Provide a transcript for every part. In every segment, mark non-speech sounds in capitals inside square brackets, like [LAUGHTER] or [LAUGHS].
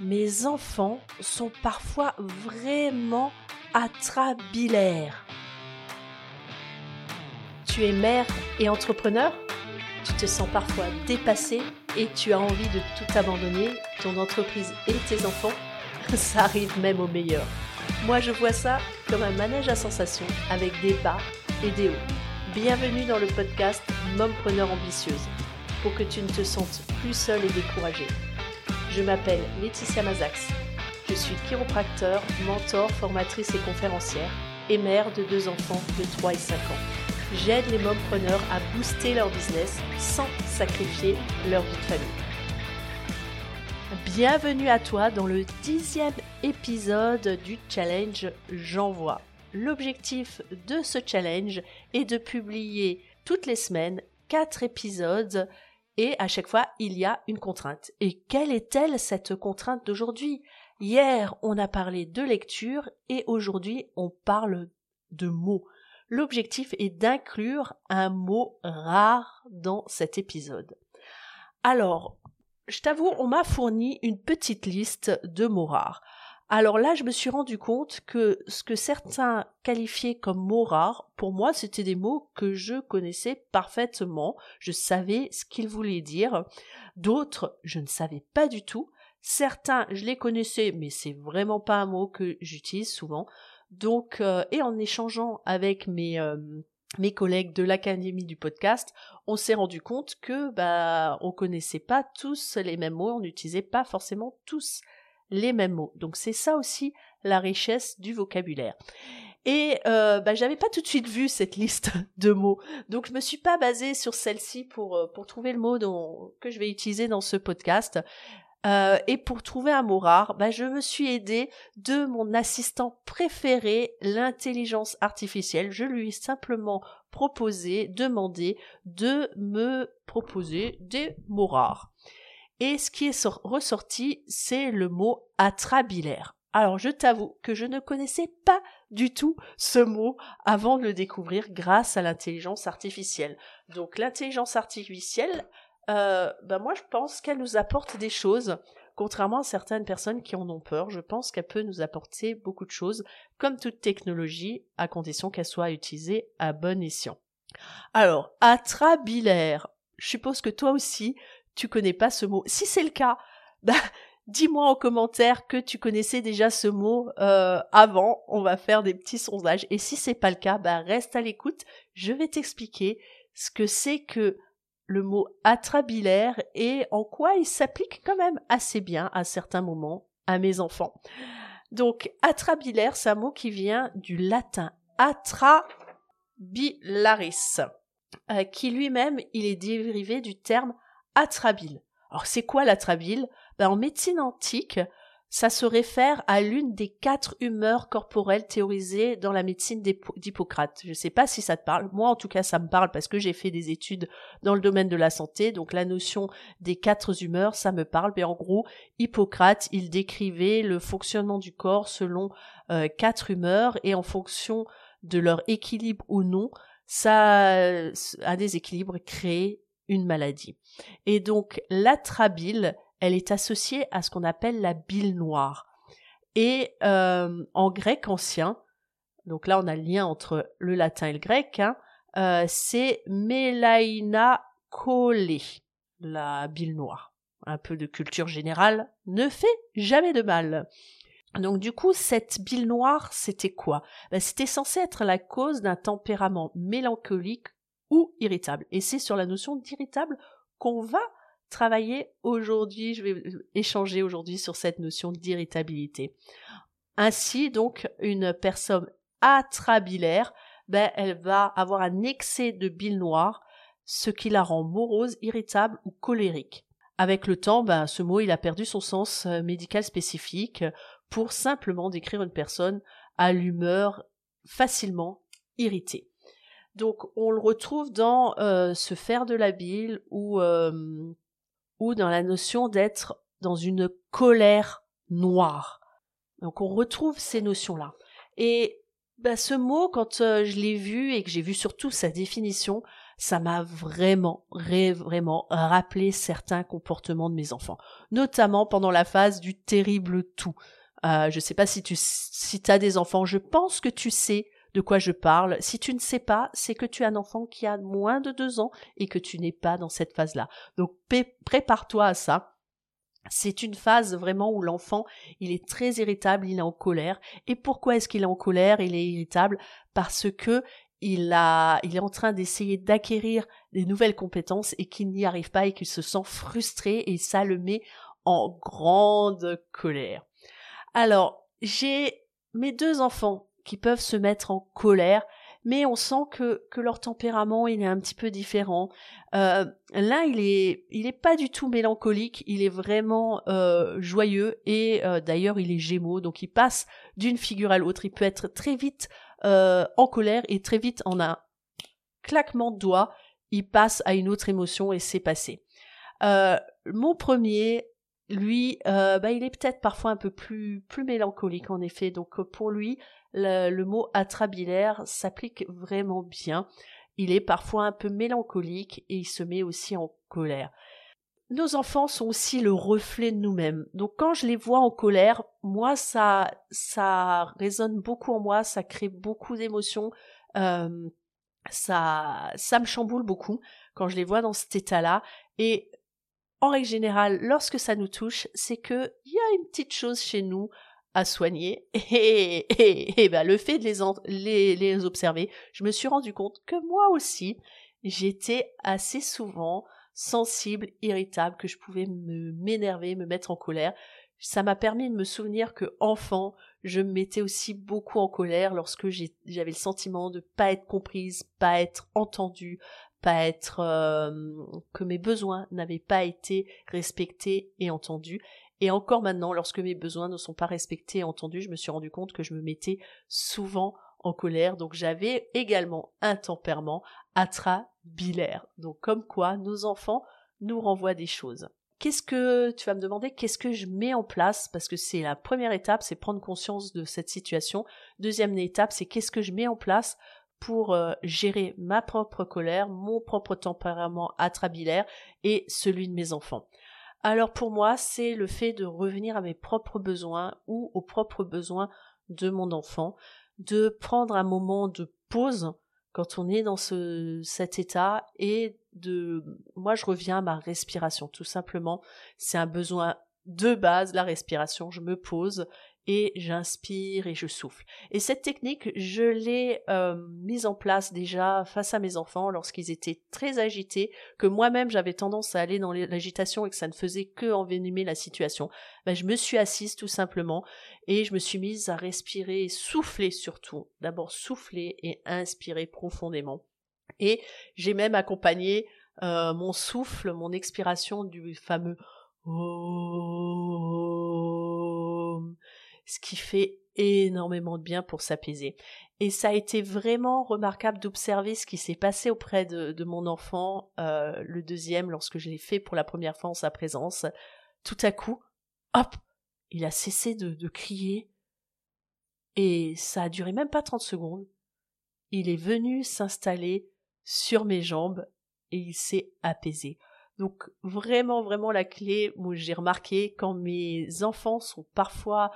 mes enfants sont parfois vraiment atrabilaires. Tu es mère et entrepreneur? Tu te sens parfois dépassé et tu as envie de tout abandonner, ton entreprise et tes enfants? Ça arrive même au meilleur. Moi je vois ça comme un manège à sensations avec des bas et des hauts. Bienvenue dans le podcast Mompreneur ambitieuse pour que tu ne te sentes plus seule et découragée. Je m'appelle Laetitia Mazax. Je suis chiropracteur, mentor, formatrice et conférencière et mère de deux enfants de 3 et 5 ans. J'aide les mompreneurs à booster leur business sans sacrifier leur vie de famille. Bienvenue à toi dans le dixième épisode du challenge J'envoie. L'objectif de ce challenge est de publier toutes les semaines quatre épisodes et à chaque fois il y a une contrainte. Et quelle est-elle cette contrainte d'aujourd'hui? Hier on a parlé de lecture et aujourd'hui on parle de mots. L'objectif est d'inclure un mot rare dans cet épisode. Alors, je t'avoue, on m'a fourni une petite liste de mots rares. Alors là, je me suis rendu compte que ce que certains qualifiaient comme mots rares, pour moi, c'était des mots que je connaissais parfaitement. Je savais ce qu'ils voulaient dire. D'autres, je ne savais pas du tout. Certains, je les connaissais, mais c'est vraiment pas un mot que j'utilise souvent. Donc, euh, et en échangeant avec mes, euh, mes collègues de l'académie du podcast, on s'est rendu compte que bah on connaissait pas tous les mêmes mots, on n'utilisait pas forcément tous les mêmes mots. Donc c'est ça aussi la richesse du vocabulaire. Et euh, bah, j'avais pas tout de suite vu cette liste [LAUGHS] de mots, donc je me suis pas basée sur celle-ci pour euh, trouver le mot que je vais utiliser dans ce podcast. Euh, et pour trouver un mot rare, bah, je me suis aidée de mon assistant préféré, l'intelligence artificielle. Je lui ai simplement proposé, demandé de me proposer des mots rares. Et ce qui est ressorti, c'est le mot atrabilaire. Alors je t'avoue que je ne connaissais pas du tout ce mot avant de le découvrir grâce à l'intelligence artificielle. Donc l'intelligence artificielle euh, ben moi je pense qu'elle nous apporte des choses. Contrairement à certaines personnes qui en ont peur, je pense qu'elle peut nous apporter beaucoup de choses, comme toute technologie, à condition qu'elle soit utilisée à bon escient. Alors, atrabilaire. Je suppose que toi aussi, tu connais pas ce mot. Si c'est le cas, [LAUGHS] bah, dis-moi en commentaire que tu connaissais déjà ce mot euh, avant. On va faire des petits sondages. Et si c'est pas le cas, bah, reste à l'écoute. Je vais t'expliquer ce que c'est que le mot atrabilaire et en quoi il s'applique quand même assez bien à certains moments à mes enfants. Donc atrabilaire, c'est un mot qui vient du latin atrabilaris, euh, qui lui-même il est dérivé du terme atrabile. Alors c'est quoi l'atrabile? Ben, En médecine antique, ça se réfère à l'une des quatre humeurs corporelles théorisées dans la médecine d'Hippocrate. Je ne sais pas si ça te parle. Moi, en tout cas, ça me parle parce que j'ai fait des études dans le domaine de la santé. Donc, la notion des quatre humeurs, ça me parle. Mais en gros, Hippocrate, il décrivait le fonctionnement du corps selon euh, quatre humeurs et en fonction de leur équilibre ou non, ça, un déséquilibre crée une maladie. Et donc, l'atrabile, elle est associée à ce qu'on appelle la bile noire. Et euh, en grec ancien, donc là on a le lien entre le latin et le grec, hein, euh, c'est melaina cholé, la bile noire. Un peu de culture générale ne fait jamais de mal. Donc du coup, cette bile noire, c'était quoi? Ben, C'était censé être la cause d'un tempérament mélancolique ou irritable. Et c'est sur la notion d'irritable qu'on va travailler aujourd'hui, je vais échanger aujourd'hui sur cette notion d'irritabilité. Ainsi, donc, une personne atrabilaire, ben, elle va avoir un excès de bile noire, ce qui la rend morose, irritable ou colérique. Avec le temps, ben, ce mot, il a perdu son sens euh, médical spécifique pour simplement décrire une personne à l'humeur facilement irritée. Donc, on le retrouve dans euh, ce faire de la bile ou euh, ou dans la notion d'être dans une colère noire. Donc on retrouve ces notions-là. Et bah, ce mot, quand euh, je l'ai vu et que j'ai vu surtout sa définition, ça m'a vraiment, vraiment rappelé certains comportements de mes enfants, notamment pendant la phase du terrible tout. Je ne sais pas si tu si as des enfants, je pense que tu sais de quoi je parle. Si tu ne sais pas, c'est que tu as un enfant qui a moins de deux ans et que tu n'es pas dans cette phase-là. Donc prépare-toi à ça. C'est une phase vraiment où l'enfant, il est très irritable, il est en colère. Et pourquoi est-ce qu'il est en colère, il est irritable? Parce que il a, il est en train d'essayer d'acquérir des nouvelles compétences et qu'il n'y arrive pas et qu'il se sent frustré et ça le met en grande colère. Alors, j'ai mes deux enfants qui peuvent se mettre en colère, mais on sent que, leur tempérament il est un petit peu différent. Euh, L'un il est il est pas du tout mélancolique, il est vraiment euh, joyeux et euh, d'ailleurs il est Gémeaux, donc il passe d'une figure à l'autre. Il peut être très vite en colère et très vite en un claquement de doigts, il passe à une autre émotion et c'est passé. Mon premier, lui, bah, il est peut-être parfois un peu plus mélancolique en effet. Donc pour lui, le, mot atrabilaire s'applique vraiment bien. Il est parfois un peu mélancolique et il se met aussi en colère. Nos enfants sont aussi le reflet de nous-mêmes. Donc quand je les vois en colère, moi ça ça résonne beaucoup en moi, ça crée beaucoup d'émotions, euh, ça ça me chamboule beaucoup quand je les vois dans cet état-là. Et en règle générale, lorsque ça nous touche, c'est que il y a une petite chose chez nous à soigner [LAUGHS] et, et, et ben, le fait de les, les, les observer, je me suis rendu compte que moi aussi, j'étais assez souvent sensible, irritable, que je pouvais me m'énerver, me mettre en colère. Ça m'a permis de me souvenir que enfant, je me mettais aussi beaucoup en colère lorsque j'avais le sentiment de pas être comprise, pas être entendue, pas être euh, que mes besoins n'avaient pas été respectés et entendus. Et encore maintenant, lorsque mes besoins ne sont pas respectés et entendus, je me suis rendu compte que je me mettais souvent en colère. Donc j'avais également un tempérament atrabilaire. Donc comme quoi nos enfants nous renvoient des choses. Qu'est-ce que tu vas me demander Qu'est-ce que je mets en place? Parce que c'est la première étape, c'est prendre conscience de cette situation. Deuxième étape, c'est qu'est-ce que je mets en place pour euh, gérer ma propre colère, mon propre tempérament atrabilaire et celui de mes enfants. Alors pour moi, c'est le fait de revenir à mes propres besoins ou aux propres besoins de mon enfant, de prendre un moment de pause quand on est dans ce, cet état et de moi je reviens à ma respiration tout simplement. C'est un besoin de base la respiration je me pose et j'inspire et je souffle. Et cette technique, je l'ai euh, mise en place déjà face à mes enfants lorsqu'ils étaient très agités, que moi-même j'avais tendance à aller dans l'agitation et que ça ne faisait que envenimer la situation. Ben, je me suis assise tout simplement et je me suis mise à respirer et souffler surtout. D'abord souffler et inspirer profondément. Et j'ai même accompagné euh, mon souffle, mon expiration du fameux ce qui fait énormément de bien pour s'apaiser. Et ça a été vraiment remarquable d'observer ce qui s'est passé auprès de, mon enfant, euh, le deuxième, lorsque je l'ai fait pour la première fois en sa présence. Tout à coup, hop, il a cessé de, de crier. Et ça a duré même pas 30 secondes. Il est venu s'installer sur mes jambes et il s'est apaisé. Donc vraiment, vraiment la clé, où j'ai remarqué quand mes enfants sont parfois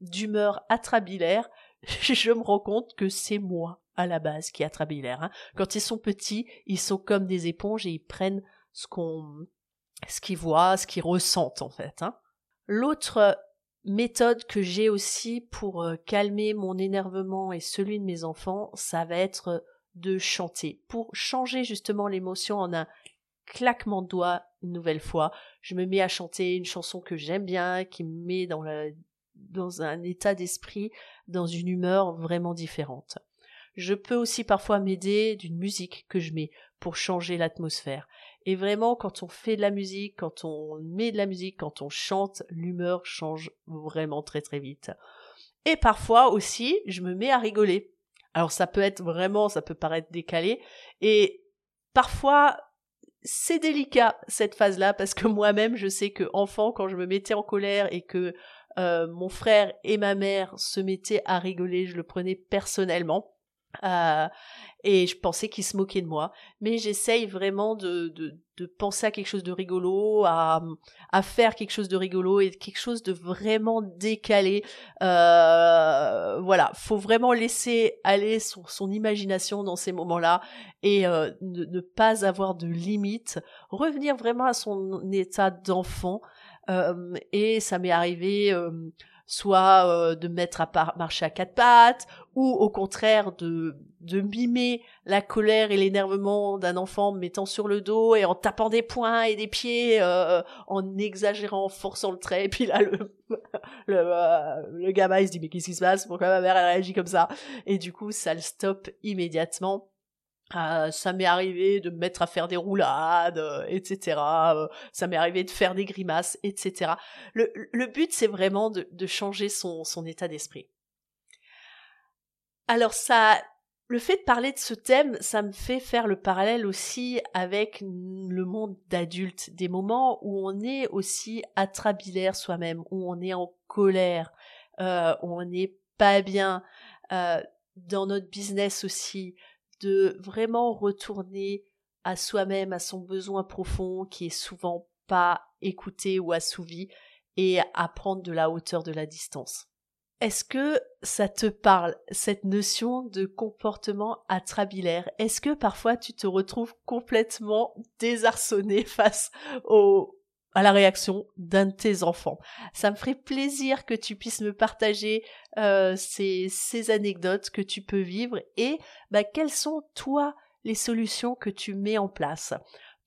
d'humeur atrabilaire, [LAUGHS] je me rends compte que c'est moi à la base qui est atrabilaire. Hein. Quand ils sont petits, ils sont comme des éponges et ils prennent ce qu'on, ce qu'ils voient, ce qu'ils ressentent en fait. Hein. L'autre méthode que j'ai aussi pour euh, calmer mon énervement et celui de mes enfants, ça va être de chanter. Pour changer justement l'émotion en un claquement de doigts une nouvelle fois, je me mets à chanter une chanson que j'aime bien, qui me met dans la dans un état d'esprit, dans une humeur vraiment différente. Je peux aussi parfois m'aider d'une musique que je mets pour changer l'atmosphère. Et vraiment, quand on fait de la musique, quand on met de la musique, quand on chante, l'humeur change vraiment très très vite. Et parfois aussi, je me mets à rigoler. Alors ça peut être vraiment, ça peut paraître décalé. Et parfois, c'est délicat cette phase-là parce que moi-même, je sais que enfant, quand je me mettais en colère et que euh, mon frère et ma mère se mettaient à rigoler, je le prenais personnellement. Euh, et je pensais qu'il se moquait de moi. Mais j'essaye vraiment de, de, penser à quelque chose de rigolo, à, à faire quelque chose de rigolo et quelque chose de vraiment décalé. Euh, voilà, faut vraiment laisser aller son, imagination dans ces moments-là et euh, ne, pas avoir de limites. Revenir vraiment à son état d'enfant. Et ça m'est arrivé soit euh, de mettre à marcher à quatre pattes, ou au contraire de, de mimer la colère et l'énervement d'un enfant en mettant sur le dos et en tapant des poings et des pieds, euh, en exagérant, en forçant le trait, et puis là le, [LAUGHS] le, euh, le gamin il se dit mais qu'est-ce qui se passe, pourquoi ma mère elle réagit comme ça, et du coup ça le stoppe immédiatement. Euh, ça m'est arrivé de me mettre à faire des roulades, euh, etc. Euh, ça m'est arrivé de faire des grimaces, etc. Le, but, c'est vraiment de, changer son, état d'esprit. Alors ça, le fait de parler de ce thème, ça me fait faire le parallèle aussi avec le monde d'adulte, des moments où on est aussi atrabilaire soi-même, où on est en colère, où on n'est pas bien, dans notre business aussi, de vraiment retourner à soi-même, à son besoin profond qui est souvent pas écouté ou assouvi et à prendre de la hauteur de la distance. Est-ce que ça te parle, cette notion de comportement atrabilaire? Est-ce que parfois tu te retrouves complètement désarçonné [LAUGHS] face au, à la réaction d'un de tes enfants. Ça me ferait plaisir que tu puisses me partager euh, ces, anecdotes que tu peux vivre et bah, quelles sont toi les solutions que tu mets en place.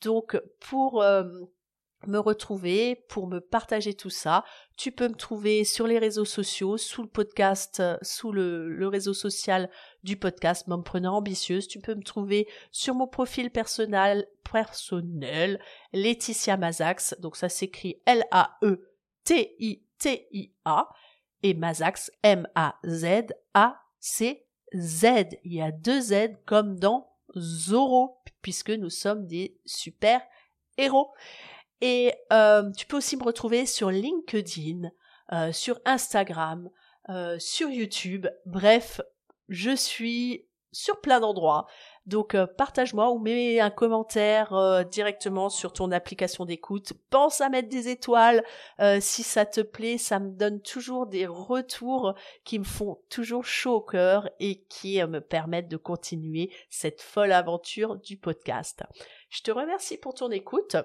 Donc pour euh, me retrouver, pour me partager tout ça. Tu peux me trouver sur les réseaux sociaux, sous le podcast, euh, sous le, réseau social du podcast Mompreneur Ambitieuse. Tu peux me trouver sur mon profil personnel, personnel, Laetitia Mazax. Donc ça s'écrit L-A-E-T-I-T-I-A. Et Mazax, M-A-Z-A-C-Z. Il y a deux Z comme dans Zoro, puisque nous sommes des super héros. Et euh, tu peux aussi me retrouver sur LinkedIn, euh, sur Instagram, euh, sur YouTube. Bref, je suis sur plein d'endroits. Donc partage-moi ou mets un commentaire directement sur ton application d'écoute. Pense à mettre des étoiles si ça te plaît. Ça me donne toujours des retours qui me font toujours chaud au cœur et qui me permettent de continuer cette folle aventure du podcast. Je te remercie pour ton écoute.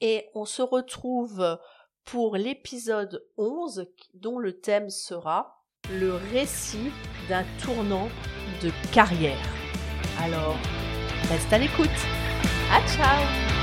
Et on se retrouve pour l'épisode 11 dont le thème sera le récit d'un tournant de carrière. Alors, reste à l'écoute. À ciao